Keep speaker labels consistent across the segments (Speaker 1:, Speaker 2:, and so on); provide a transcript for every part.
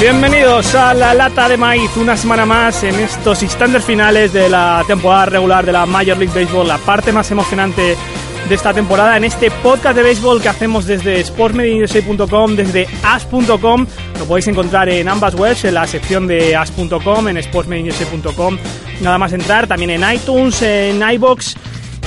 Speaker 1: Bienvenidos a la lata de maíz, una semana más en estos instantes finales de la temporada regular de la Major League Baseball, la parte más emocionante de esta temporada en este podcast de béisbol que hacemos desde sportsmediusa.com, desde as.com. Lo podéis encontrar en ambas webs, en la sección de as.com, en sportsmediusa.com. Nada más entrar, también en iTunes, en iBox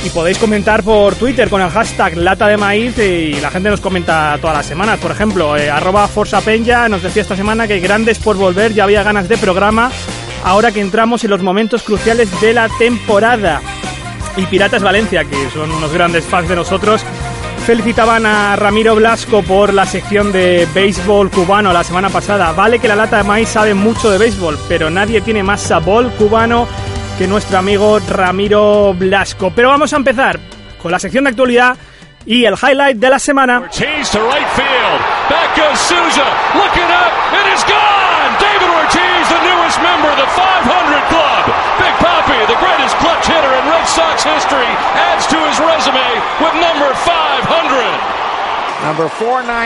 Speaker 1: y podéis comentar por Twitter con el hashtag lata de maíz y la gente nos comenta todas las semanas. Por ejemplo, eh, arroba Forza nos decía esta semana que grandes por volver, ya había ganas de programa. Ahora que entramos en los momentos cruciales de la temporada. Y Piratas Valencia, que son unos grandes fans de nosotros, felicitaban a Ramiro Blasco por la sección de béisbol cubano la semana pasada. Vale que la lata de maíz sabe mucho de béisbol, pero nadie tiene más sabor cubano que nuestro amigo Ramiro Blasco. Pero vamos a empezar con la sección de actualidad y el highlight de la semana.
Speaker 2: Ortiz to right field. Back goes Souza. Looking up. It is gone. David Ortiz, the newest member of the 500 Club. Big Papi, the greatest clutch hitter in Red Sox history, adds to his resume with number 500.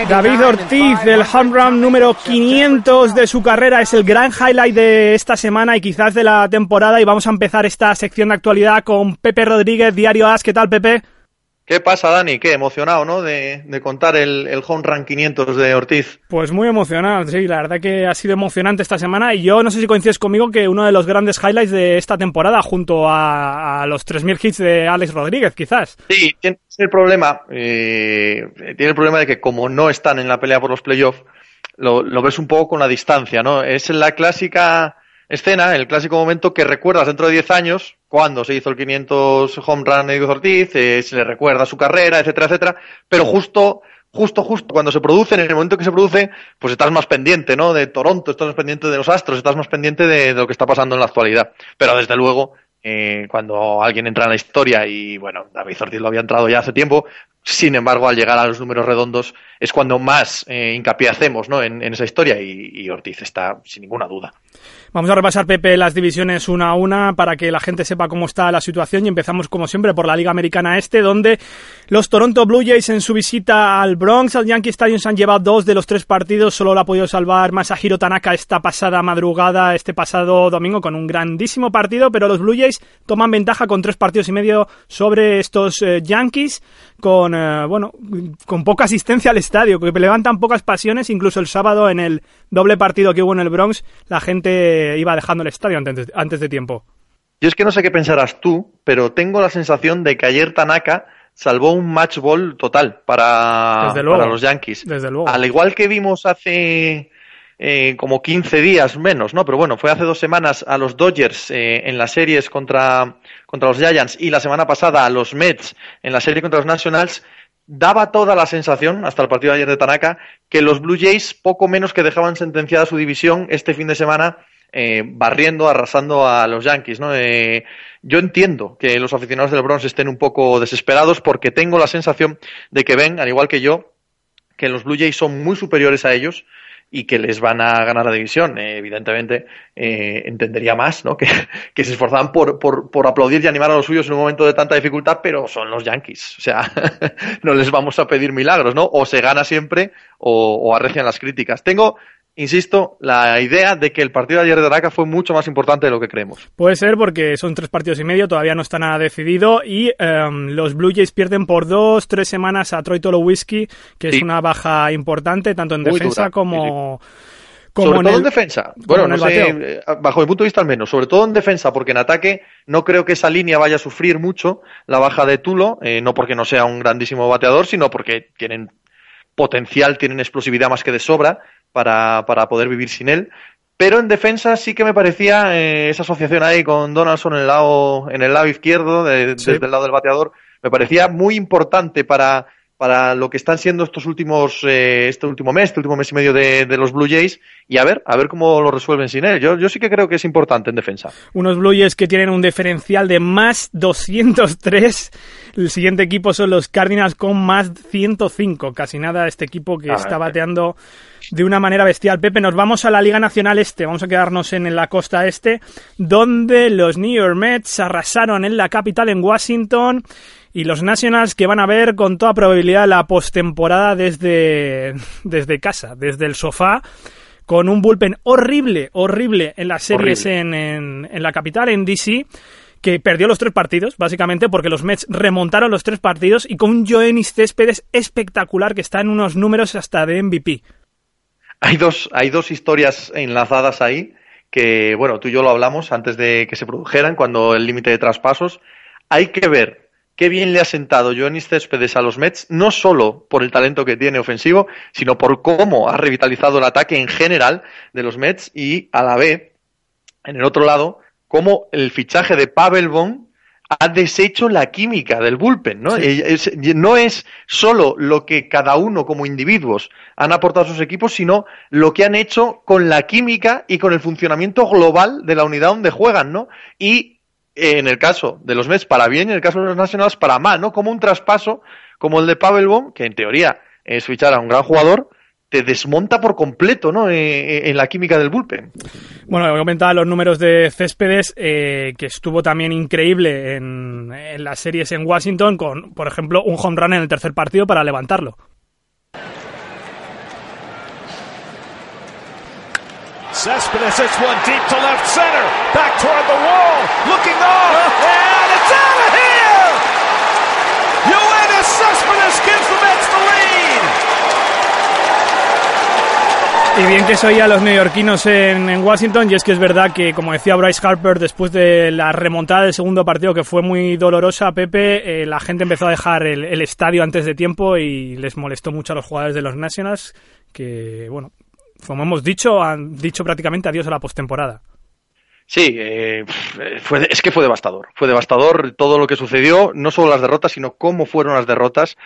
Speaker 1: David Ortiz del home run número 500 de su carrera es el gran highlight de esta semana y quizás de la temporada y vamos a empezar esta sección de actualidad con Pepe Rodríguez, Diario As. ¿Qué tal, Pepe?
Speaker 3: ¿Qué pasa, Dani? Qué emocionado, ¿no? De, de contar el, el, home run 500 de Ortiz.
Speaker 1: Pues muy emocionado, sí. La verdad que ha sido emocionante esta semana y yo no sé si coincides conmigo que uno de los grandes highlights de esta temporada junto a, a los 3.000 hits de Alex Rodríguez, quizás.
Speaker 3: Sí, tiene el problema, eh, tiene el problema de que como no están en la pelea por los playoffs, lo, lo ves un poco con la distancia, ¿no? Es la clásica escena, el clásico momento que recuerdas dentro de 10 años, cuando se hizo el 500 home run de Ortiz, eh, se le recuerda su carrera, etcétera, etcétera, pero justo, justo, justo cuando se produce, en el momento que se produce, pues estás más pendiente, ¿no? De Toronto, estás más pendiente de los Astros, estás más pendiente de, lo que está pasando en la actualidad. Pero desde luego, eh, cuando alguien entra en la historia y bueno, David Ortiz lo había entrado ya hace tiempo, sin embargo, al llegar a los números redondos es cuando más eh, hincapié hacemos ¿no? en, esa historia y Ortiz está sin ninguna duda.
Speaker 1: Vamos a repasar, Pepe, las divisiones una a una para que la gente sepa cómo está la situación y empezamos, como siempre, por la Liga Americana Este, donde los Toronto Blue Jays en su visita al Bronx, al Yankee Stadium, se han llevado dos de los tres partidos, solo lo ha podido salvar Masahiro Tanaka esta pasada madrugada, este pasado domingo, con un grandísimo partido, pero los Blue Jays toman ventaja con tres partidos y medio sobre estos eh, Yankees, con, eh, bueno, con poca asistencia al estadio, que levantan pocas pasiones, incluso el sábado en el doble partido que hubo en el Bronx, la gente iba dejando el estadio antes de, antes de tiempo.
Speaker 3: Yo es que no sé qué pensarás tú, pero tengo la sensación de que ayer Tanaka salvó un match ball total para, para los Yankees.
Speaker 1: Desde luego.
Speaker 3: Al igual que vimos hace eh, como 15 días menos, ¿no? Pero bueno, fue hace dos semanas a los Dodgers eh, en las series contra, contra los Giants y la semana pasada a los Mets en la serie contra los Nationals, daba toda la sensación, hasta el partido de ayer de Tanaka, que los Blue Jays poco menos que dejaban sentenciada su división este fin de semana eh, barriendo, arrasando a los Yankees, ¿no? Eh, yo entiendo que los aficionados del Bronx estén un poco desesperados porque tengo la sensación de que ven, al igual que yo, que los Blue Jays son muy superiores a ellos y que les van a ganar la división. Eh, evidentemente, eh, entendería más ¿no? que, se esforzaban por, por, por, aplaudir y animar a los suyos en un momento de tanta dificultad, pero son los Yankees. O sea, no les vamos a pedir milagros, ¿no? O se gana siempre o arrecian las críticas. Tengo insisto, la idea de que el partido de ayer de Tanaka fue mucho más importante de lo que creemos.
Speaker 1: Puede ser porque son tres partidos y medio, todavía no está nada decidido y um, los Blue Jays pierden por dos, tres semanas a Troy Tolowitzki, que sí. es una baja importante tanto en
Speaker 3: Muy
Speaker 1: defensa
Speaker 3: dura.
Speaker 1: como...
Speaker 3: Sí, sí sobre todo en defensa. Bueno, no sé, eh, bajo mi punto de vista al menos, sobre todo en defensa, porque en ataque no creo que esa línea vaya a sufrir mucho la baja de Tulo, eh, no porque no sea un grandísimo bateador, sino porque tienen potencial, tienen explosividad más que de sobra para, para poder vivir sin él. Pero en defensa sí que me parecía eh, esa asociación ahí con Donaldson en el lado, en el lado izquierdo, desde el lado del bateador, me parecía muy importante para, para lo que están siendo estos últimos, eh, este último mes, este último mes y medio de, los Blue Jays, y a ver, a ver cómo lo resuelven sin él. Yo, yo sí que creo que es importante en defensa.
Speaker 1: Unos Blue Jays que tienen un diferencial de más 203. El siguiente equipo son los Cardinals con más 105. Casi nada este equipo que está bateando de una manera bestial. Pepe, nos vamos a la Liga Nacional Este, vamos a quedarnos en la costa este, donde los New York Mets arrasaron en la capital, en Washington, y los Nationals que van a ver con toda probabilidad la postemporada desde, desde casa, desde el sofá, con un bullpen horrible, horrible en las series en, en, la capital, en DC que perdió los tres partidos, básicamente porque los Mets remontaron los tres partidos y con un Joenis Céspedes espectacular que está en unos números hasta de MVP.
Speaker 3: Hay dos, hay dos historias enlazadas ahí que, bueno, tú y yo lo hablamos antes de que se produjeran, cuando el límite de traspasos. Hay que ver qué bien le ha sentado Joanis Céspedes a los Mets, no solo por el talento que tiene ofensivo, sino por cómo ha revitalizado el ataque en general de los Mets y a la vez, en el otro lado, cómo el fichaje de Pavel Bon ha deshecho la química del bullpen, ¿no? no es solo lo que cada uno como individuos han aportado a sus equipos, sino lo que han hecho con la química y con el funcionamiento global de la unidad donde juegan, ¿no? Y en el caso de los Mets para bien y en el caso de los Nationals para mal, ¿no? Como un traspaso como el de Pavel Bohm, que en teoría es fichar a un gran jugador, te desmonta por completo, ¿no? Eh, eh, en la química del bullpen.
Speaker 1: Bueno, comentaba los números de Céspedes, eh, que estuvo también increíble en, en las series en Washington, con, por ejemplo, un home run en el tercer partido para levantarlo. Cespedes hits one deep to left center. Back toward the wall. Looking off. And it's out of here! Yoenis Cespedes gives the Mets the lead. Y bien que soy a los neoyorquinos en, en, Washington, y es que es verdad que, como decía Bryce Harper, después de la remontada del segundo partido, que fue muy dolorosa, Pepe, eh, la gente empezó a dejar el, el, estadio antes de tiempo y les molestó mucho a los jugadores de los Nationals, que, bueno, como hemos dicho, han dicho prácticamente adiós a la postemporada.
Speaker 3: Sí, eh, fue, es que fue devastador. Fue devastador todo lo que sucedió, no solo las derrotas, sino cómo fueron las derrotas.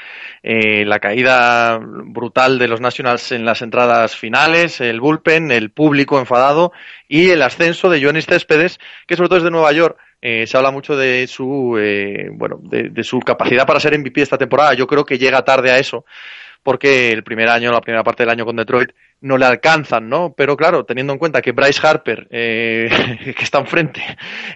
Speaker 3: Eh, la caída brutal de los Nationals en las entradas finales, el bullpen, el público enfadado y el ascenso de Joanis Céspedes, que sobre todo es de Nueva York. Eh, se habla mucho de su, bueno, de su capacidad para ser MVP esta temporada. Yo creo que llega tarde a eso porque el primer año, la primera parte del año con Detroit, no le alcanzan, ¿no? Pero claro, teniendo en cuenta que Bryce Harper, eh, que está enfrente,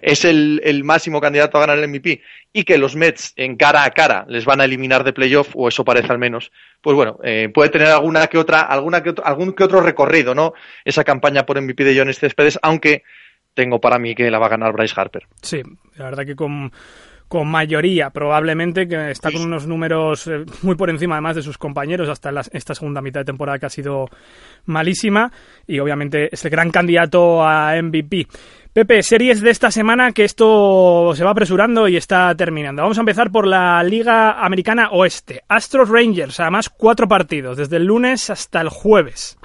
Speaker 3: es el, el, máximo candidato a ganar el MVP y que los Mets en cara a cara les van a eliminar de playoff, o eso parece al menos, pues bueno, eh, puede tener alguna que otra, alguna que otro, algún que otro recorrido, ¿no? Esa campaña por MVP de Jones Céspedes, aunque tengo para mí que la va a ganar Bryce Harper.
Speaker 1: Sí, la verdad que con con mayoría, probablemente, que está con unos números eh, muy por encima además de sus compañeros hasta esta segunda mitad de temporada que ha sido malísima y obviamente es el gran candidato a MVP. Pepe, series de esta semana que esto se va apresurando y está terminando. Vamos a empezar por la Liga Americana Oeste. Astros Rangers, además cuatro partidos, desde el lunes hasta el jueves.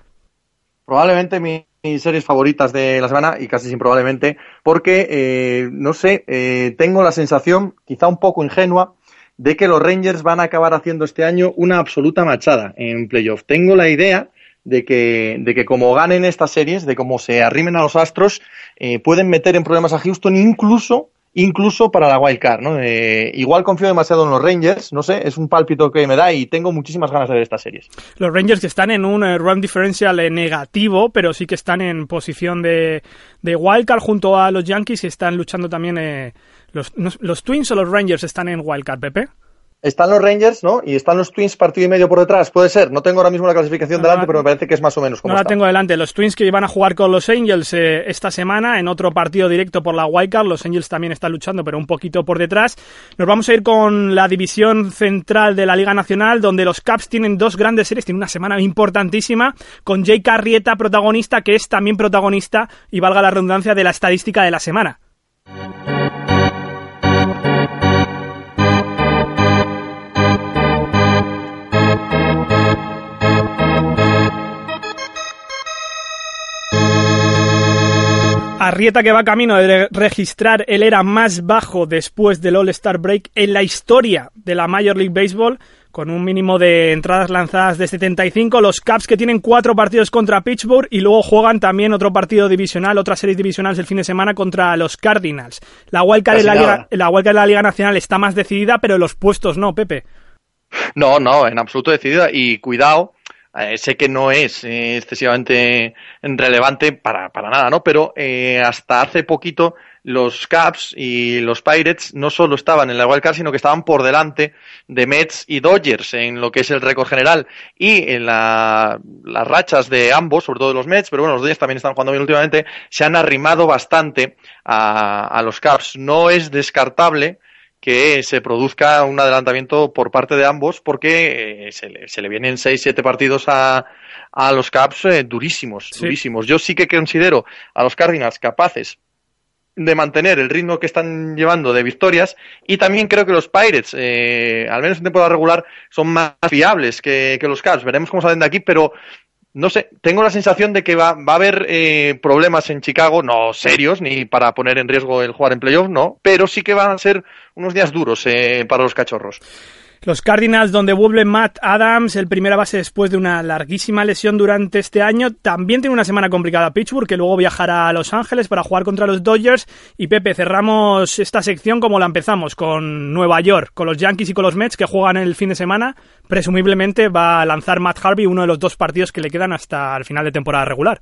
Speaker 3: Probablemente mi mis series favoritas de la semana y casi sin probablemente, porque, eh, no sé, eh, tengo la sensación, quizá un poco ingenua, de que los Rangers van a acabar haciendo este año una absoluta machada en playoff. Tengo la idea de que, de que como ganen estas series, de cómo se arrimen a los Astros, eh, pueden meter en problemas a Houston incluso incluso para la wild card, ¿no? Eh, igual confío demasiado en los Rangers, no sé, es un pálpito que me da y tengo muchísimas ganas de ver estas series.
Speaker 1: Los Rangers que están en un eh, run differential eh, negativo, pero sí que están en posición de, de wild card junto a los Yankees y están luchando también los, los Twins o los Rangers están en wild card, Pepe.
Speaker 3: Están los Rangers, ¿no? Y están los Twins partido y medio por detrás. Puede ser. No tengo ahora mismo la clasificación delante, pero me parece que es más o menos como
Speaker 1: No la tengo delante. Los Twins que iban a jugar con los Angels eh, esta semana en otro partido directo por la Wildcard. Los Angels también están luchando, pero un poquito por detrás. Nos vamos a ir con la división central de la Liga Nacional, donde los Caps tienen dos grandes series. Tienen una semana importantísima con Jay Carrieta, protagonista, que es también protagonista, y valga la redundancia, de la estadística de la semana. Arrieta que va camino de registrar el era más bajo después del All-Star Break en la historia de la Major League Baseball, con un mínimo de entradas lanzadas de 75. Los Caps que tienen cuatro partidos contra Pittsburgh y luego juegan también otro partido divisional, otra serie divisional del fin de semana contra los Cardinals. La wildcard, en la, Liga, la wildcard de la Liga Nacional está más decidida, pero los puestos no, Pepe.
Speaker 3: No, no, en absoluto decidida. Y cuidado, eh, sé que no es eh, excesivamente relevante para, para nada, ¿no? Pero eh, hasta hace poquito los Caps y los Pirates no solo estaban en la wildcard, sino que estaban por delante de Mets y Dodgers en lo que es el récord general y en la, las rachas de ambos, sobre todo de los Mets, pero bueno, los Dodgers también están jugando bien últimamente, se han arrimado bastante a, a los Caps. No es descartable que se produzca un adelantamiento por parte de ambos porque eh, se, le, se, le, vienen 6-7 partidos a, a, los Caps eh, durísimos, sí. durísimos. Yo sí que considero a los Cardinals capaces de mantener el ritmo que están llevando de victorias y también creo que los Pirates, eh, al menos en temporada regular, son más fiables que, que los Caps. Veremos cómo salen de aquí, pero no sé, tengo la sensación de que va, va a haber eh, problemas en Chicago, no serios, ni para poner en riesgo el jugar en playoff, no, pero sí que van a ser unos días duros eh, para los cachorros.
Speaker 1: Los Cardinals, donde vuelve Matt Adams, el primera base después de una larguísima lesión durante este año, también tiene una semana complicada Pittsburgh, que luego viajará a Los Ángeles para jugar contra los Dodgers. Y Pepe, cerramos esta sección como la empezamos, con Nueva York, con los Yankees y con los Mets, que juegan el fin de semana. Presumiblemente va a lanzar Matt Harvey uno de los dos partidos que le quedan hasta el final de temporada regular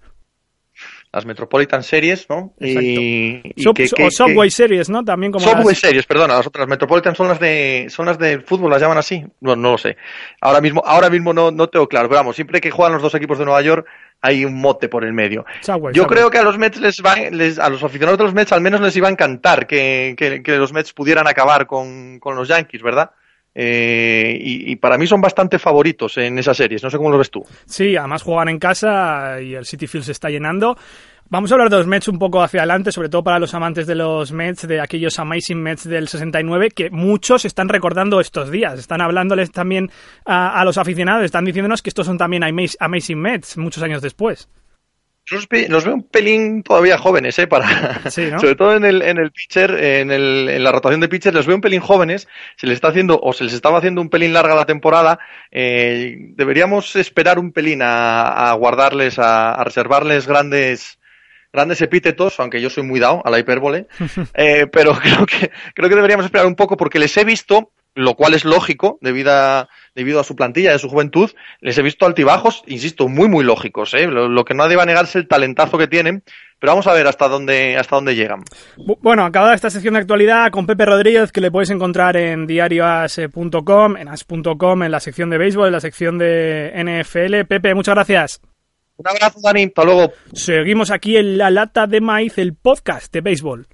Speaker 3: las Metropolitan Series, ¿no?
Speaker 1: Y, y Sub, que, que, o Subway que, Series, ¿no? También como
Speaker 3: Subway las... Series, perdona, las otras Metropolitan son las de son las de fútbol, las llaman así. No, no lo sé. Ahora mismo, ahora mismo no, no tengo claro, pero vamos, siempre que juegan los dos equipos de Nueva York hay un mote por el medio.
Speaker 1: Subway,
Speaker 3: Yo
Speaker 1: Subway.
Speaker 3: creo que a los Mets les va, les, a los aficionados de los Mets al menos les iba a encantar que, que, que los Mets pudieran acabar con, con los Yankees, ¿verdad? Eh, y, para mí son bastante favoritos en esas series. No sé cómo lo ves tú.
Speaker 1: Sí, además juegan en casa y el City Field se está llenando. Vamos a hablar de los Mets un poco hacia adelante, sobre todo para los amantes de los Mets, de aquellos Amazing Mets del 69, que muchos están recordando estos días. Están hablándoles también a, a los aficionados, están diciéndonos que estos son también Amazing Mets muchos años después.
Speaker 3: Los, los, veo un pelín todavía jóvenes, ¿eh? Para,
Speaker 1: sí, ¿no?
Speaker 3: sobre todo en el, en el pitcher, en, el, en la rotación de pitchers, los veo un pelín jóvenes. Se les está haciendo, o se les estaba haciendo un pelín larga la temporada. Eh, deberíamos esperar un pelín a, a guardarles, a, a, reservarles grandes, grandes epítetos, aunque yo soy muy dado a la hipérbole. eh, pero creo que, creo que deberíamos esperar un poco porque les he visto, lo cual es lógico, debido a, debido a su plantilla, de su juventud, les he visto altibajos, insisto, muy, muy lógicos. ¿eh? Lo, lo, que no deba negarse el talentazo que tienen, pero vamos a ver hasta dónde, hasta dónde llegan.
Speaker 1: Bueno, acabada esta sección de actualidad con Pepe Rodríguez, que le podéis encontrar en diarioas.com, en as.com, en la sección de béisbol, en la sección de NFL. Pepe, muchas gracias.
Speaker 3: Un abrazo, Dani. Hasta luego.
Speaker 1: Seguimos aquí en La Lata de Maíz, el podcast de béisbol.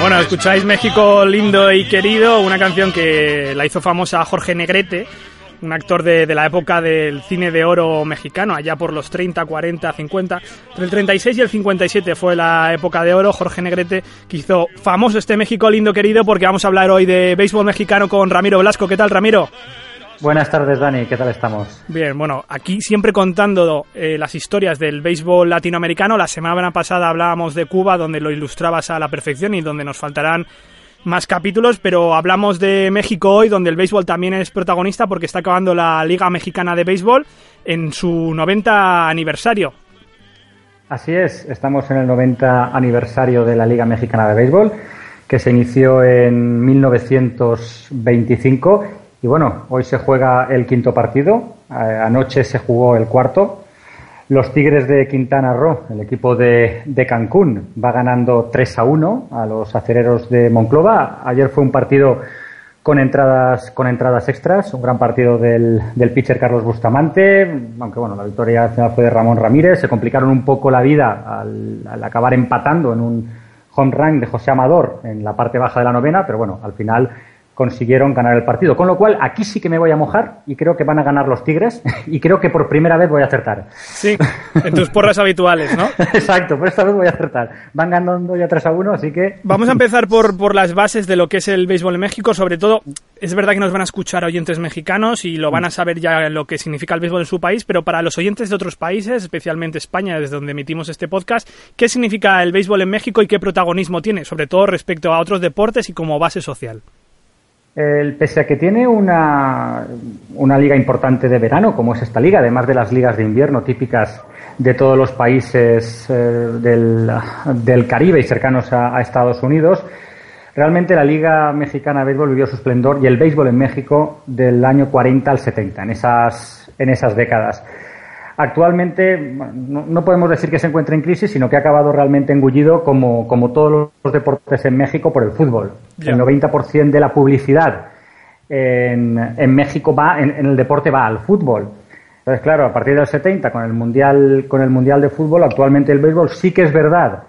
Speaker 1: Bueno, escucháis México lindo y querido, una canción que la hizo famosa Jorge Negrete, un actor de, de, la época del cine de oro mexicano, allá por los 30, 40, 50. Entre el 36 y el 57 fue la época de oro. Jorge Negrete, que hizo famoso este México lindo querido, porque vamos a hablar hoy de béisbol mexicano con Ramiro Blasco. ¿Qué tal, Ramiro?
Speaker 4: Buenas tardes, Dani. ¿Qué tal estamos?
Speaker 1: Bien, bueno, aquí siempre contando eh, las historias del béisbol latinoamericano. La semana pasada hablábamos de Cuba, donde lo ilustrabas a la perfección y donde nos faltarán más capítulos, pero hablamos de México hoy, donde el béisbol también es protagonista porque está acabando la Liga Mexicana de Béisbol en su 90 aniversario.
Speaker 4: Así es, estamos en el 90 aniversario de la Liga Mexicana de Béisbol que se inició en 1925 y bueno, hoy se juega el quinto partido, anoche se jugó el cuarto. Los Tigres de Quintana Roo, el equipo de, de, Cancún, va ganando 3 a 1 a los acereros de Monclova. Ayer fue un partido con entradas, con entradas extras, un gran partido del, del pitcher Carlos Bustamante, aunque bueno, la victoria fue de Ramón Ramírez. Se complicaron un poco la vida al, al acabar empatando en un home run de José Amador en la parte baja de la novena, pero bueno, al final consiguieron ganar el partido. Con lo cual, aquí sí que me voy a mojar y creo que van a ganar los Tigres y creo que por primera vez voy a acertar.
Speaker 1: Sí, en tus porras habituales, ¿no?
Speaker 4: Exacto, por esta vez voy a acertar. Van ganando ya 3 a 1, así que...
Speaker 1: Vamos a empezar por, por las bases de lo que es el béisbol en México. Sobre todo, es verdad que nos van a escuchar oyentes mexicanos y lo van a saber ya lo que significa el béisbol en su país, pero para los oyentes de otros países, especialmente España, desde donde emitimos este podcast, ¿qué significa el béisbol en México y qué protagonismo tiene, sobre todo respecto a otros deportes y como base social?
Speaker 4: El, pese a que tiene una, una, liga importante de verano, como es esta liga, además de las ligas de invierno típicas de todos los países eh, del, del, Caribe y cercanos a, a, Estados Unidos, realmente la Liga Mexicana de Béisbol vivió su esplendor y el béisbol en México del año 40 al 70, en esas, en esas décadas. Actualmente no, no, podemos decir que se encuentre en crisis, sino que ha acabado realmente engullido como, como todos los deportes en México por el fútbol. Yeah. El 90% de la publicidad en, en México va, en, en, el deporte va al fútbol. Entonces, claro, a partir del 70, con el mundial, con el mundial de fútbol, actualmente el béisbol sí que es verdad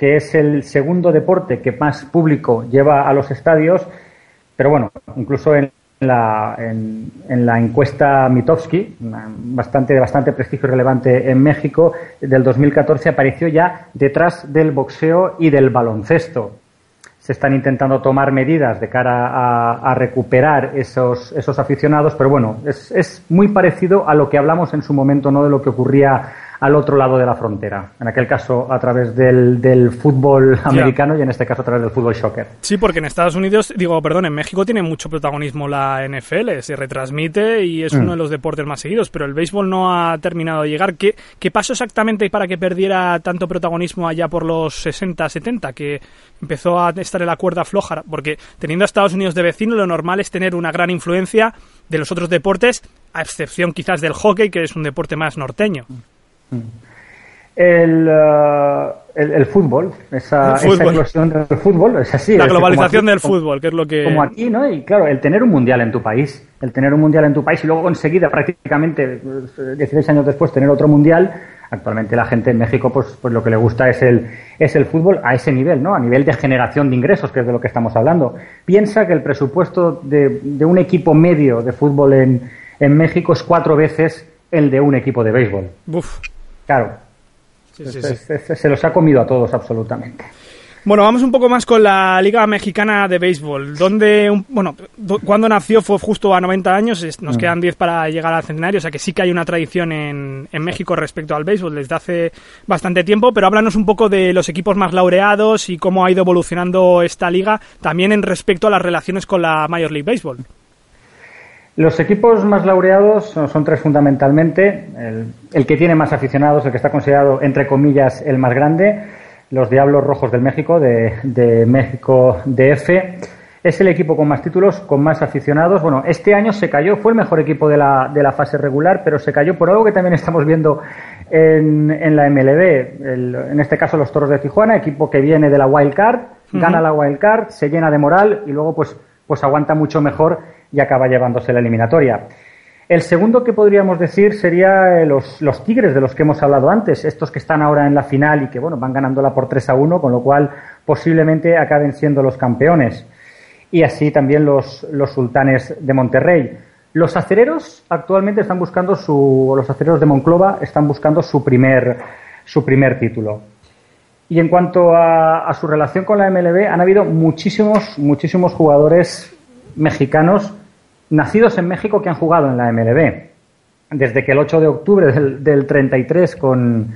Speaker 4: que es el segundo deporte que más público lleva a los estadios, pero bueno, incluso en en, la encuesta Mitofsky, bastante, de bastante prestigio relevante en México, del 2014, apareció ya detrás del boxeo y del baloncesto. Se están intentando tomar medidas de cara a, a recuperar esos, esos aficionados, pero bueno, es, es muy parecido a lo que hablamos en su momento, no de lo que ocurría al otro lado de la frontera. En aquel caso, a través del, del fútbol americano yeah. y en este caso a través del fútbol soccer.
Speaker 1: Sí, porque en Estados Unidos, digo, perdón, en México tiene mucho protagonismo la NFL, se retransmite y es mm. uno de los deportes más seguidos, pero el béisbol no ha terminado de llegar. ¿Qué, qué pasó exactamente para que perdiera tanto protagonismo allá por los 60, 70, que empezó a estar en la cuerda floja? Porque teniendo a Estados Unidos de vecino, lo normal es tener una gran influencia de los otros deportes, a excepción quizás del hockey, que es un deporte más norteño.
Speaker 4: El, uh, el, el, fútbol, esa,
Speaker 1: el fútbol.
Speaker 4: esa eclosión del fútbol, es así.
Speaker 1: La globalización
Speaker 4: aquí,
Speaker 1: del fútbol, que es lo que...
Speaker 4: Como aquí, ¿no? Y claro, el tener un mundial en tu país, el tener un mundial en tu país y luego enseguida, prácticamente 16 años después, tener otro mundial, actualmente la gente en México, pues, pues lo que le gusta es el, es el fútbol a ese nivel, ¿no? A nivel de generación de ingresos, que es de lo que estamos hablando. Piensa que el presupuesto de, de un equipo medio de fútbol en, en México es cuatro veces el de un equipo de béisbol.
Speaker 1: Uf.
Speaker 4: Claro. Sí, sí, sí. Se, se, se, los ha comido a todos absolutamente.
Speaker 1: Bueno, vamos un poco más con la Liga Mexicana de Béisbol. Donde, bueno, cuando nació fue justo a 90 años, nos mm. quedan 10 para llegar al centenario, o sea que sí que hay una tradición en, en, México respecto al béisbol desde hace bastante tiempo, pero háblanos un poco de los equipos más laureados y cómo ha ido evolucionando esta liga, también en respecto a las relaciones con la Major League Baseball.
Speaker 4: Los equipos más laureados son, tres fundamentalmente. El, el, que tiene más aficionados, el que está considerado, entre comillas, el más grande, los Diablos Rojos del México, de, de México DF. Es el equipo con más títulos, con más aficionados. Bueno, este año se cayó, fue el mejor equipo de la, de la fase regular, pero se cayó por algo que también estamos viendo en, en la MLB. El, en este caso, los Toros de Tijuana, equipo que viene de la Wild Card, uh -huh. gana la Wild Card, se llena de moral y luego, pues, pues aguanta mucho mejor y acaba llevándose la eliminatoria. El segundo que podríamos decir sería los, los, Tigres de los que hemos hablado antes, estos que están ahora en la final y que bueno, van ganándola por 3 a 1, con lo cual posiblemente acaben siendo los campeones. Y así también los, los sultanes de Monterrey. Los acereros actualmente están buscando su, los acereros de Monclova están buscando su primer, su primer título. Y en cuanto a, a su relación con la MLB, han habido muchísimos, muchísimos jugadores mexicanos nacidos en México que han jugado en la MLB. Desde que el 8 de octubre del, del 33 con,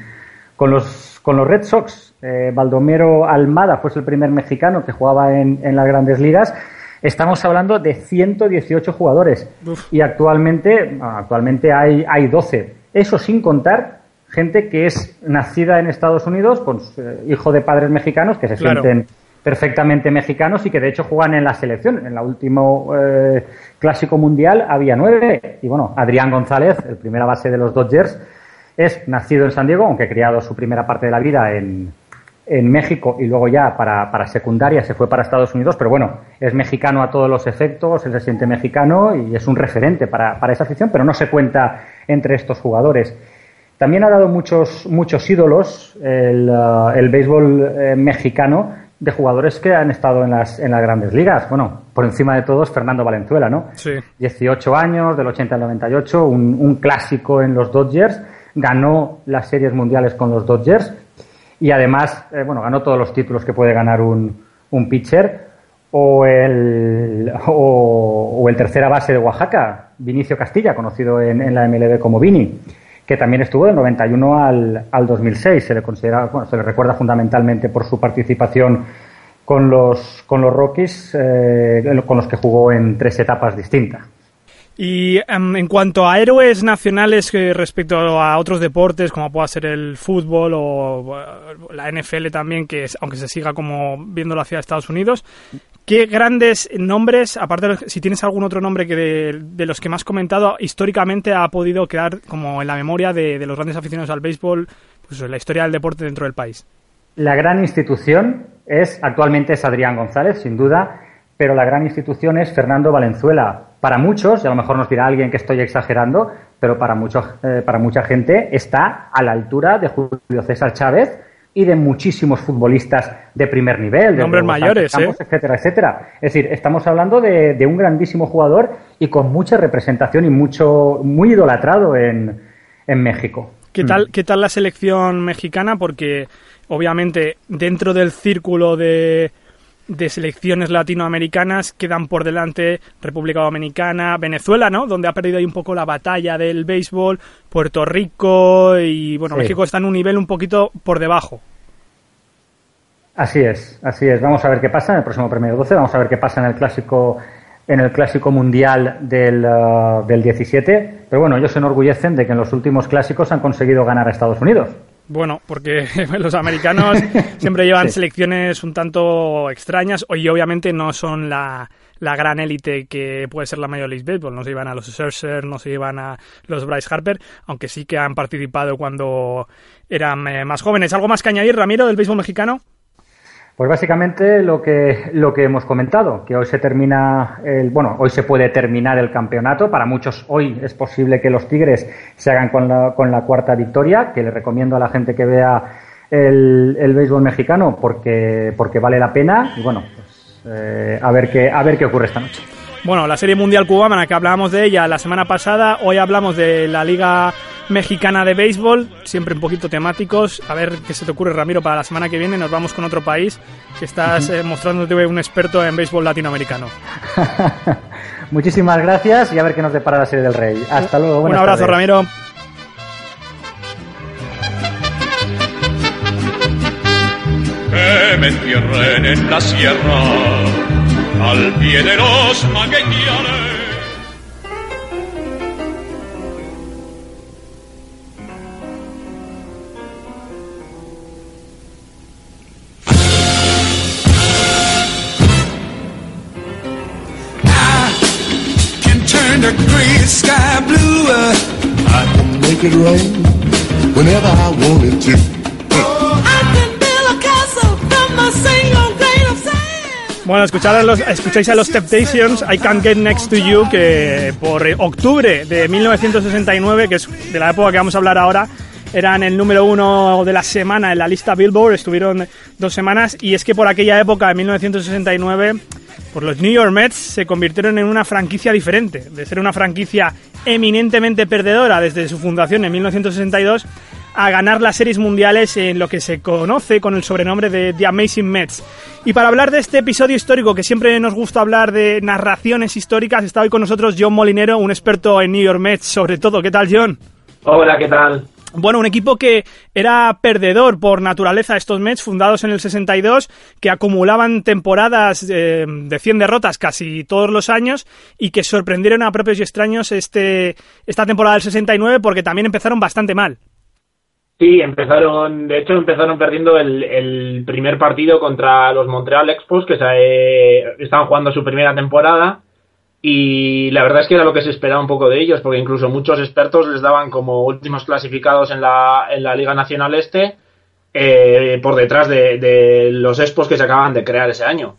Speaker 4: con, los, con los Red Sox, eh, Baldomero Almada fue el primer mexicano que jugaba en, en las grandes ligas, estamos hablando de 118 jugadores Uf. y actualmente, actualmente hay, hay 12. Eso sin contar gente que es nacida en Estados Unidos, con eh, hijo de padres mexicanos que se claro. sienten perfectamente mexicanos y que de hecho juegan en la selección. En el último eh, clásico mundial había nueve. Y bueno, Adrián González, el primera base de los Dodgers, es nacido en San Diego, aunque criado su primera parte de la vida en, en México y luego ya para, para, secundaria se fue para Estados Unidos, pero bueno, es mexicano a todos los efectos, él se siente mexicano y es un referente para, para esa afición, pero no se cuenta entre estos jugadores. También ha dado muchos, muchos ídolos el, uh, el béisbol eh, mexicano de jugadores que han estado en las, en las grandes ligas. Bueno, por encima de todos, Fernando Valenzuela, ¿no?
Speaker 1: Sí.
Speaker 4: 18 años, del 80 al 98, un, un clásico en los Dodgers, ganó las series mundiales con los Dodgers y además, eh, bueno, ganó todos los títulos que puede ganar un, un pitcher. O el, o, o, el tercera base de Oaxaca, Vinicio Castilla, conocido en, en, la MLB como Vini, que también estuvo del 91 al, al 2006. Se le considera, bueno, se le recuerda fundamentalmente por su participación con los, con los Rockies, eh, con los que jugó en tres etapas distintas.
Speaker 1: Y um, en cuanto a héroes nacionales que respecto a otros deportes, como pueda ser el fútbol o la NFL también, que aunque se siga como viéndolo hacia Estados Unidos, ¿qué grandes nombres, aparte de, si tienes algún otro nombre que de, los que me has comentado, históricamente ha podido quedar como en la memoria de, los grandes aficionados al béisbol, pues en la historia del deporte dentro del país?
Speaker 4: La gran institución es actualmente es Adrián González, sin duda, pero la gran institución es Fernando Valenzuela, para muchos, y a lo mejor nos dirá alguien que estoy exagerando, pero para, muchos, eh, para mucha gente está a la altura de Julio César Chávez y de muchísimos futbolistas de primer nivel, de
Speaker 1: hombres mayores,
Speaker 4: Campos,
Speaker 1: ¿eh?
Speaker 4: etcétera, etcétera. Es decir, estamos hablando de, de, un grandísimo jugador y con mucha representación y mucho muy idolatrado en, en México.
Speaker 1: ¿Qué tal, ¿Qué tal la selección mexicana? Porque obviamente dentro del círculo de de selecciones latinoamericanas quedan por delante República Dominicana, Venezuela, ¿no? Donde ha perdido ahí un poco la batalla del béisbol, Puerto Rico y bueno, sí. México está en un nivel un poquito por debajo.
Speaker 4: Así es, así es. Vamos a ver qué pasa en el próximo premio 12, vamos a ver qué pasa en el clásico en el clásico mundial del, uh, del 17, pero bueno, ellos se enorgullecen de que en los últimos clásicos han conseguido ganar a Estados Unidos.
Speaker 1: Bueno, porque los americanos siempre llevan sí. selecciones un tanto extrañas y obviamente no son la, la gran élite que puede ser la Major League Baseball. No se iban a los Scherzer, no se iban a los Bryce Harper, aunque sí que han participado cuando eran eh, más jóvenes. ¿Algo más que añadir, Ramiro, del béisbol mexicano?
Speaker 4: Pues básicamente lo que, lo que hemos comentado, que hoy se termina el, bueno, hoy se puede terminar el campeonato. Para muchos hoy es posible que los Tigres se hagan con la, con la cuarta victoria, que le recomiendo a la gente que vea el, el béisbol mexicano porque, porque vale la pena. Y bueno, pues, eh, a ver qué, a ver qué ocurre esta noche.
Speaker 1: Bueno, la Serie Mundial Cubana, que hablábamos de ella la semana pasada, hoy hablamos de la Liga Mexicana de Béisbol, siempre un poquito temáticos. A ver qué se te ocurre, Ramiro, para la semana que viene. Nos vamos con otro país, que estás eh, mostrándote un experto en béisbol latinoamericano.
Speaker 4: Muchísimas gracias y a ver qué nos depara la Serie del Rey. Hasta luego.
Speaker 1: Un abrazo,
Speaker 4: tardes.
Speaker 1: Ramiro.
Speaker 2: Que me entierren en la sierra al pie de los.
Speaker 5: Sky blue. Uh, I can make it rain whenever I wanted to.
Speaker 6: Oh, I can build a castle from a single grain of sand.
Speaker 1: Bueno, escuchar a los, escucháis a los Temptations, I Can't Get Next to You, que por octubre de 1969, que es de la época que vamos a hablar ahora, eran el número uno de la semana en la lista Billboard, estuvieron dos semanas, y es que por aquella época, en 1969, por los New York Mets se convirtieron en una franquicia diferente, de ser una franquicia eminentemente perdedora desde su fundación en 1962 a ganar las series mundiales en lo que se conoce con el sobrenombre de The Amazing Mets. Y para hablar de este episodio histórico, que siempre nos gusta hablar de narraciones históricas, está hoy con nosotros John Molinero, un experto en New York Mets, sobre todo. ¿Qué tal, John?
Speaker 7: Hola, ¿qué tal?
Speaker 1: Bueno, un equipo que era perdedor por naturaleza, estos Mets, fundados en el 62, que acumulaban temporadas eh, de 100 derrotas casi todos los años y que sorprendieron a propios y extraños este, esta temporada del 69 porque también empezaron bastante mal.
Speaker 7: Sí, empezaron, de hecho empezaron perdiendo el, el primer partido contra los Montreal Expos, que se, eh, estaban jugando su primera temporada, y la verdad es que era lo que se esperaba un poco de ellos, porque incluso muchos expertos les daban como últimos clasificados en la, en la Liga Nacional Este, eh, por detrás de, los Expos que se acaban de crear ese año.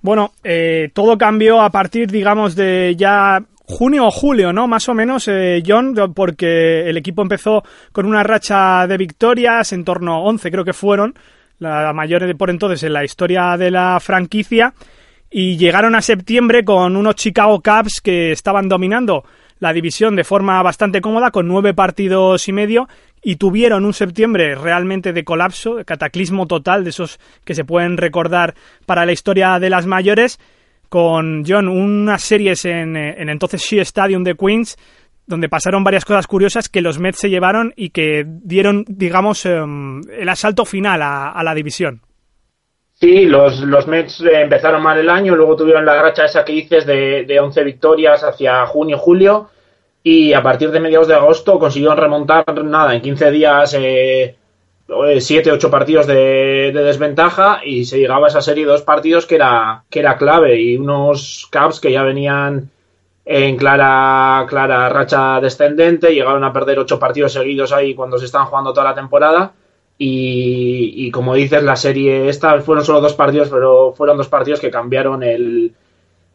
Speaker 1: Bueno, eh, todo cambió a partir, digamos, de ya junio o julio, ¿no? Más o menos, eh, John, porque el equipo empezó con una racha de victorias, en torno a 11 creo que fueron, la mayor por entonces en la historia de la franquicia, y llegaron a septiembre con unos Chicago Cubs que estaban dominando la división de forma bastante cómoda, con nueve partidos y medio, y tuvieron un septiembre realmente de colapso, de cataclismo total, de esos que se pueden recordar para la historia de las mayores, con John unas series en, eh, en entonces Shea Stadium de Queens, donde pasaron varias cosas curiosas que los Mets se llevaron y que dieron, digamos, em, el asalto final a la división.
Speaker 7: Sí, los, los Mets eh, empezaron mal el año, luego tuvieron la racha esa que dices de, de 11 victorias hacia junio, julio, y a partir de mediados de agosto consiguieron remontar, nada, en 15 días, eh, 7, 8 partidos de, de desventaja, y se llegaba a esa serie dos partidos que era, que era clave, y unos Cubs que ya venían en clara, clara racha descendente, llegaron a perder 8 partidos seguidos ahí cuando se estaban jugando toda la temporada, y, y, como dices, la serie esta fueron solo dos partidos, pero fueron dos partidos que cambiaron el,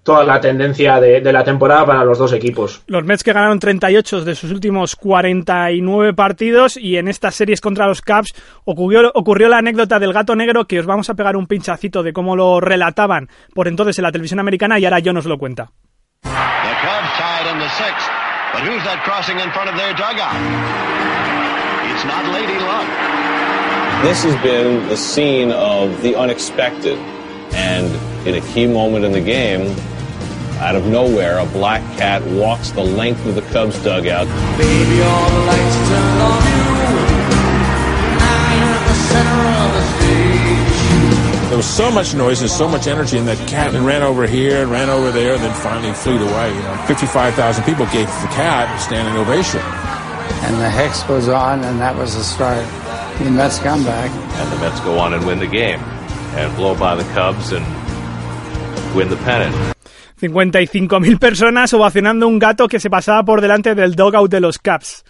Speaker 7: toda la tendencia de, de, la temporada para los dos equipos.
Speaker 1: Los Mets que ganaron 38 de sus últimos 49 partidos y en estas series contra los Cubs ocurrió, ocurrió la anécdota del gato negro que os vamos a pegar un pinchacito de cómo lo relataban por entonces en la televisión americana y ahora yo nos lo cuenta.
Speaker 8: The
Speaker 9: This has been the scene of the unexpected. And in a key moment in the game, out of nowhere, a black cat walks the length of the Cubs dugout.
Speaker 6: Baby, all the lights turn on you. Now you're at the center of the stage.
Speaker 10: There was so much noise and so much energy in that cat and ran over here and ran over there and then finally flew away. You know, 55,000 people gave the cat a standing ovation.
Speaker 11: And the hex was on and that was the start. The Mets come back.
Speaker 12: And the Mets go on and win the game and blow by the Cubs and win the pennant.
Speaker 1: 55.000 personas ovacionando un gato que se pasaba por delante del dugout de los Cubs.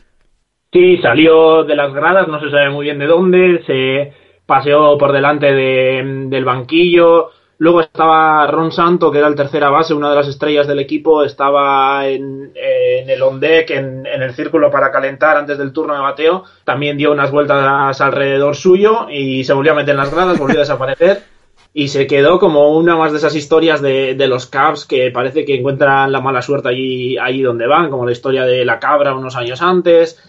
Speaker 7: Sí, salió de las gradas, no se sabe muy bien de dónde, se paseó por delante de, del banquillo. Luego estaba Ron Santo, que era el tercera base, una de las estrellas del equipo, estaba en, el on deck, en, el círculo para calentar antes del turno de bateo. También dio unas vueltas alrededor suyo y se volvió a meter en las gradas, volvió a desaparecer. Y se quedó como una más de esas historias de, de los Cubs que parece que encuentran la mala suerte allí, allí donde van, como la historia de la cabra unos años antes,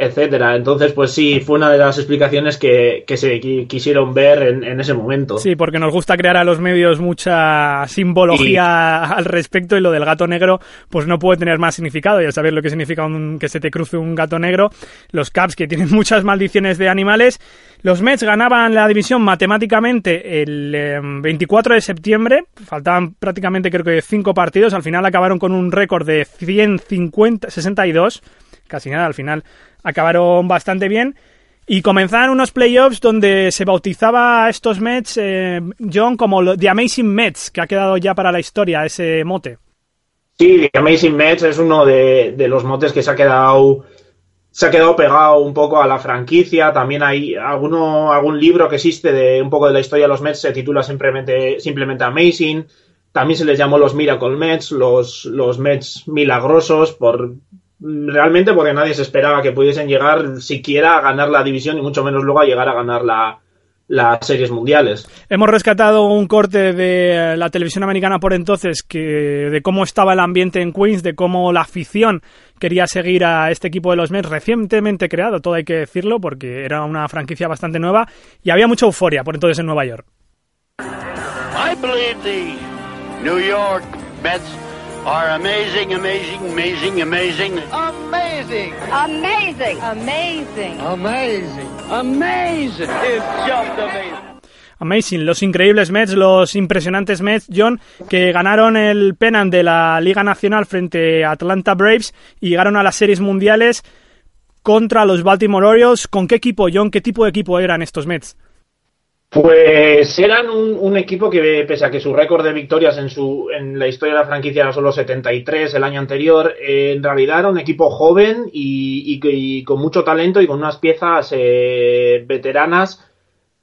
Speaker 7: etcétera. Entonces, pues sí, fue una de las explicaciones que, que se quisieron ver en, en, ese momento.
Speaker 1: Sí, porque nos gusta crear a los medios mucha simbología sí. al respecto y lo del gato negro, pues no puede tener más significado. Ya sabéis lo que significa un, que se te cruce un gato negro. Los Caps que tienen muchas maldiciones de animales. Los Mets ganaban la división matemáticamente el eh, 24 de septiembre. Faltaban prácticamente creo que cinco partidos. Al final acabaron con un récord de 150, 62. Casi nada, al final acabaron bastante bien. Y comenzaron unos playoffs donde se bautizaba a estos Mets, eh, John, como The Amazing Mets, que ha quedado ya para la historia ese mote.
Speaker 7: Sí, The Amazing Mets es uno de, de, los motes que se ha quedado se ha quedado pegado un poco a la franquicia. También hay alguno, algún libro que existe de un poco de la historia de los Mets, se titula simplemente, simplemente Amazing. También se les llamó los Miracle Mets, los, los Mets milagrosos, por, realmente porque nadie se esperaba que pudiesen llegar siquiera a ganar la división y mucho menos luego a llegar a ganar la, las series mundiales.
Speaker 1: Hemos rescatado un corte de la televisión americana por entonces que de cómo estaba el ambiente en Queens, de cómo la afición quería seguir a este equipo de los Mets recientemente creado, todo hay que decirlo, porque era una franquicia bastante nueva y había mucha euforia por entonces en Nueva York.
Speaker 13: I believe the New York Mets are amazing, amazing, amazing, amazing.
Speaker 14: Amazing. Amazing. Amazing.
Speaker 13: Amazing. Amazing. It's just amazing.
Speaker 1: Amazing, los increíbles Mets, los impresionantes Mets, John, que ganaron el pennant de la Liga Nacional frente a Atlanta Braves y llegaron a las series mundiales contra los Baltimore Orioles. ¿Con qué equipo, John? ¿Qué tipo de equipo eran estos Mets?
Speaker 7: Pues eran un, equipo que, pese a que su récord de victorias en, su, en la historia de la franquicia era solo 73 el año anterior, eh, en realidad era un equipo joven y, y, con mucho talento y con unas piezas eh, veteranas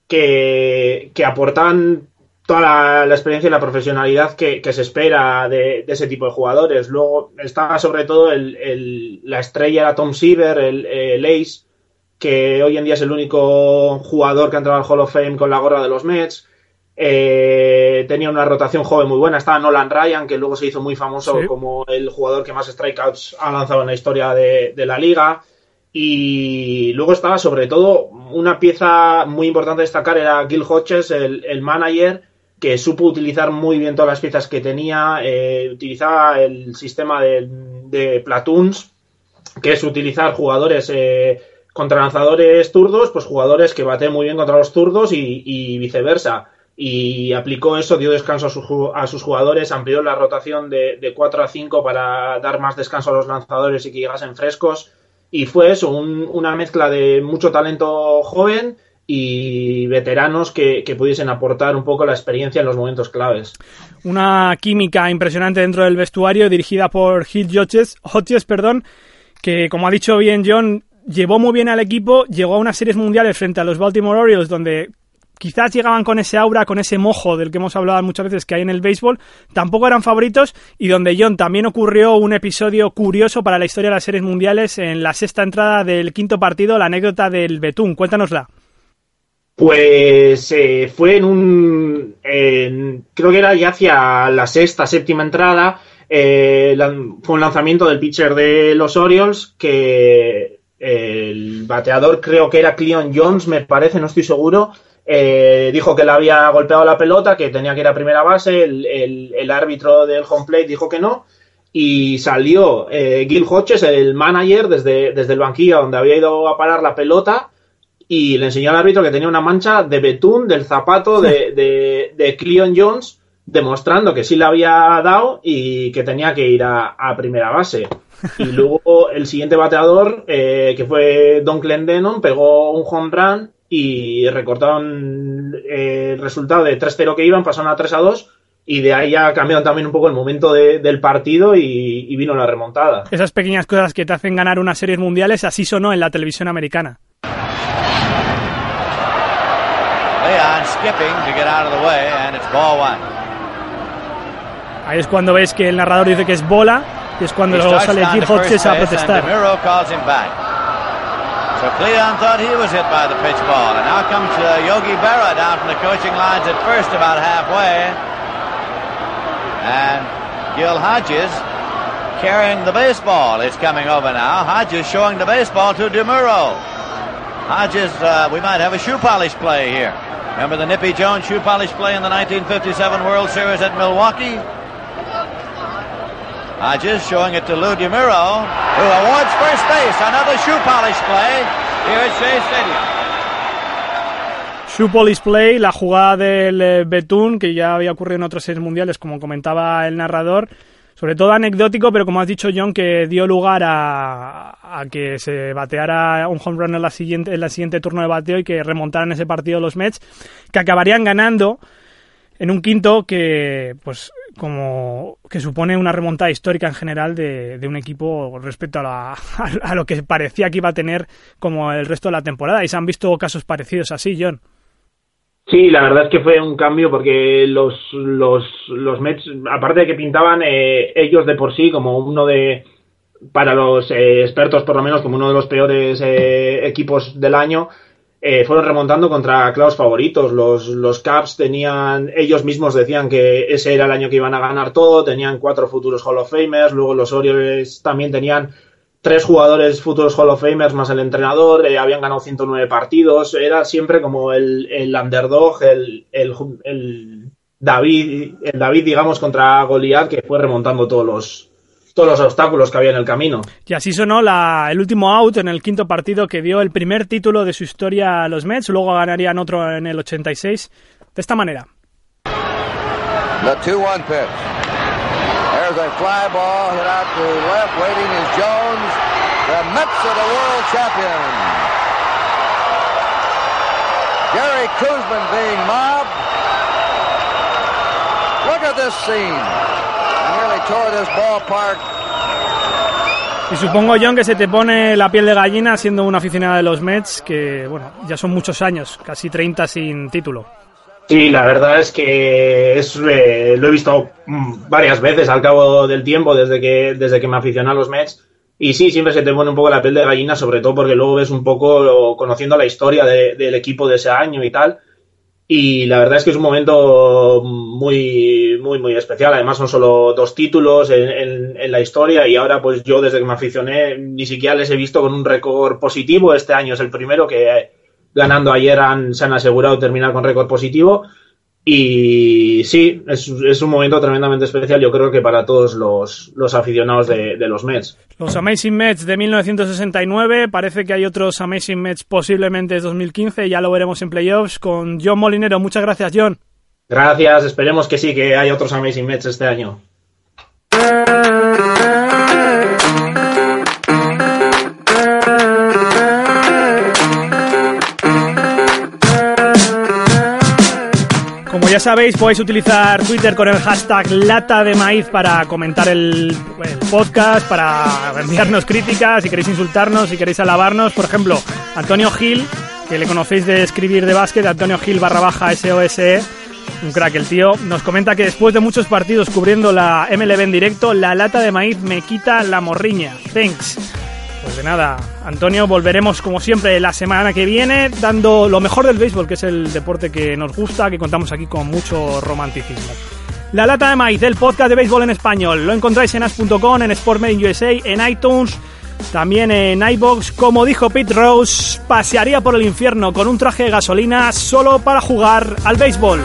Speaker 7: que, que aportaban toda la, experiencia y la profesionalidad que, se espera de, ese tipo de jugadores. Luego estaba sobre todo el, la estrella era Tom Seaver, el, el Ace, que hoy en día es el único jugador que ha entrado al Hall of Fame con la gorra de los Mets. Eh, tenía una rotación joven muy buena. Estaba Nolan Ryan, que luego se hizo muy famoso sí. como el jugador que más strikeouts ha lanzado en la historia de, de la liga. Y luego estaba sobre todo una pieza muy importante a destacar era Gil Hodges, el, el manager, que supo utilizar muy bien todas las piezas que tenía, eh, utilizaba el sistema de, de, platoons, que es utilizar jugadores eh, contra lanzadores zurdos, pues jugadores que baten muy bien contra los zurdos y, viceversa. Y aplicó eso, dio descanso a sus, a sus jugadores, amplió la rotación de, de 4 a 5 para dar más descanso a los lanzadores y que llegasen frescos. Y fue eso, un, una mezcla de mucho talento joven y veteranos que, pudiesen aportar un poco la experiencia en los momentos claves.
Speaker 1: Una química impresionante dentro del vestuario dirigida por Gil Hodges, Hodges perdón, que como ha dicho bien John, llevó muy bien al equipo, llegó a unas series mundiales frente a los Baltimore Orioles donde quizás llegaban con ese aura, con ese mojo del que hemos hablado muchas veces que hay en el béisbol, tampoco eran favoritos y donde John también ocurrió un episodio curioso para la historia de las series mundiales en la sexta entrada del quinto partido, la anécdota del Betún. Cuéntanosla.
Speaker 7: Pues eh, fue en un. Creo que era ya hacia la sexta, séptima entrada. Eh, fue un lanzamiento del pitcher de los Orioles que el bateador, creo que era Cleon Jones, me parece, no estoy seguro. dijo que le había golpeado la pelota, que tenía que ir a primera base. El, el, el árbitro del home plate dijo que no. Y salió Gil Hodges, el manager, desde, desde el banquillo donde había ido a parar la pelota y le enseñó al árbitro que tenía una mancha de betún del zapato de, de, de Cleon Jones, demostrando que sí le había dado y que tenía que ir a, a primera base. Y luego el siguiente bateador, eh, que fue Don Clendenon, pegó un home run y recortaron eh, el resultado de 3-0 que iban, pasaron a 3-2 y de ahí ya cambiaron también un poco el momento de, del partido y, y, vino la remontada.
Speaker 1: Esas pequeñas cosas que te hacen ganar unas series mundiales, así sonó en la televisión americana.
Speaker 15: Leon skipping to get out of the way, and it's ball one.
Speaker 1: Ahí es cuando ves que el narrador dice que es bola, y es cuando luego sale Gil Hodges a protestar.
Speaker 15: So Cleon thought he was hit by the pitch ball, and now comes uh, Yogi Berra down from the coaching lines at first, about halfway, and Gil Hodges carrying the baseball is coming over now. Hodges showing the baseball to DeMuro. Hodges, uh, we might have a shoe polish play here. Remember the Nippy Jones shoe polish play in the 1957 World Series at Milwaukee? Hodges showing it to Lou DeMuro, who awards first base. Another shoe polish play here at
Speaker 1: play, la jugada del eh, Betún, que ya había ocurrido en otros series mundiales, como comentaba el narrador. Sobre todo anecdótico, pero como has dicho John, que dio lugar a, a que se bateara un home run en la siguiente, en la siguiente turno de bateo y que remontaran ese partido los Mets, que acabarían ganando en un quinto que, pues, como que supone una remontada histórica en general de, de un equipo respecto a, la, a, lo que parecía que iba a tener como el resto de la temporada. Y se han visto casos parecidos así, John.
Speaker 7: Sí, la verdad es que fue un cambio porque los, los, los Mets, aparte de que pintaban eh, ellos de por sí como uno de, para los eh, expertos por lo menos, como uno de los peores eh, equipos del año, eh, fueron remontando contra claros favoritos. Los, los Caps tenían, ellos mismos decían que ese era el año que iban a ganar todo, tenían cuatro futuros Hall of Famers, luego los Orioles también tenían tres jugadores futuros Hall of Famers más el entrenador, eh, habían ganado 109 partidos, era siempre como el, el underdog, el, el, el, David, el David, digamos, contra Goliath, que fue remontando todos los, todos los obstáculos que había en el camino.
Speaker 1: Y así sonó la, el último out en el quinto partido que dio el primer título de su historia a los Mets, luego ganarían otro en el 86, de esta manera.
Speaker 16: The 2-1 pitch. There's a fly ball hit out to left. Waiting is Jones. The Mets are the world champions. Gary Kuzman being mobbed. Look at this scene.
Speaker 1: Y supongo, John, que se te pone la piel de gallina siendo una aficionada de los Mets, que, bueno, ya son muchos años, casi 30 sin título.
Speaker 7: Sí, la verdad es que es, eh, lo he visto mm, varias veces al cabo del tiempo desde que, desde que me aficioné a los Mets. Y sí, siempre se te pone un poco la piel de gallina, sobre todo porque luego ves un poco conociendo la historia de- del equipo de ese año y tal. Y la verdad es que es un momento muy, muy, muy especial. Además, son solo dos títulos en, en- en la historia. Y ahora, pues yo, desde que me aficioné, ni siquiera les he visto con un récord positivo. Este año es el primero que, ganando ayer, han, se han asegurado terminar con récord positivo. Y sí, es, es un momento tremendamente especial, yo creo que para todos los, los aficionados de, de los Mets.
Speaker 1: Los Amazing Mets de 1969, parece que hay otros Amazing Mets posiblemente de 2015, ya lo veremos en playoffs con John Molinero. Muchas gracias, John.
Speaker 7: Gracias, esperemos que sí, que hay otros Amazing Mets este año.
Speaker 1: ya sabéis, podéis utilizar Twitter con el hashtag lata de maíz para comentar el, podcast, para enviarnos críticas, si queréis insultarnos, si queréis alabarnos. Por ejemplo, Antonio Gil, que le conocéis de escribir de básquet, Antonio Gil barra baja SOSE, un crack el tío, nos comenta que después de muchos partidos cubriendo la MLB en directo, la lata de maíz me quita la morriña. Thanks. Pues de nada, Antonio, volveremos como siempre la semana que viene dando lo mejor del béisbol, que es el deporte que nos gusta, que contamos aquí con mucho romanticismo. La lata de maíz, el podcast de béisbol en español, lo encontráis en as.com, en Sportmade USA, en iTunes, también en iBox. Como dijo Pete Rose, pasearía por el infierno con un traje de gasolina solo para jugar al béisbol.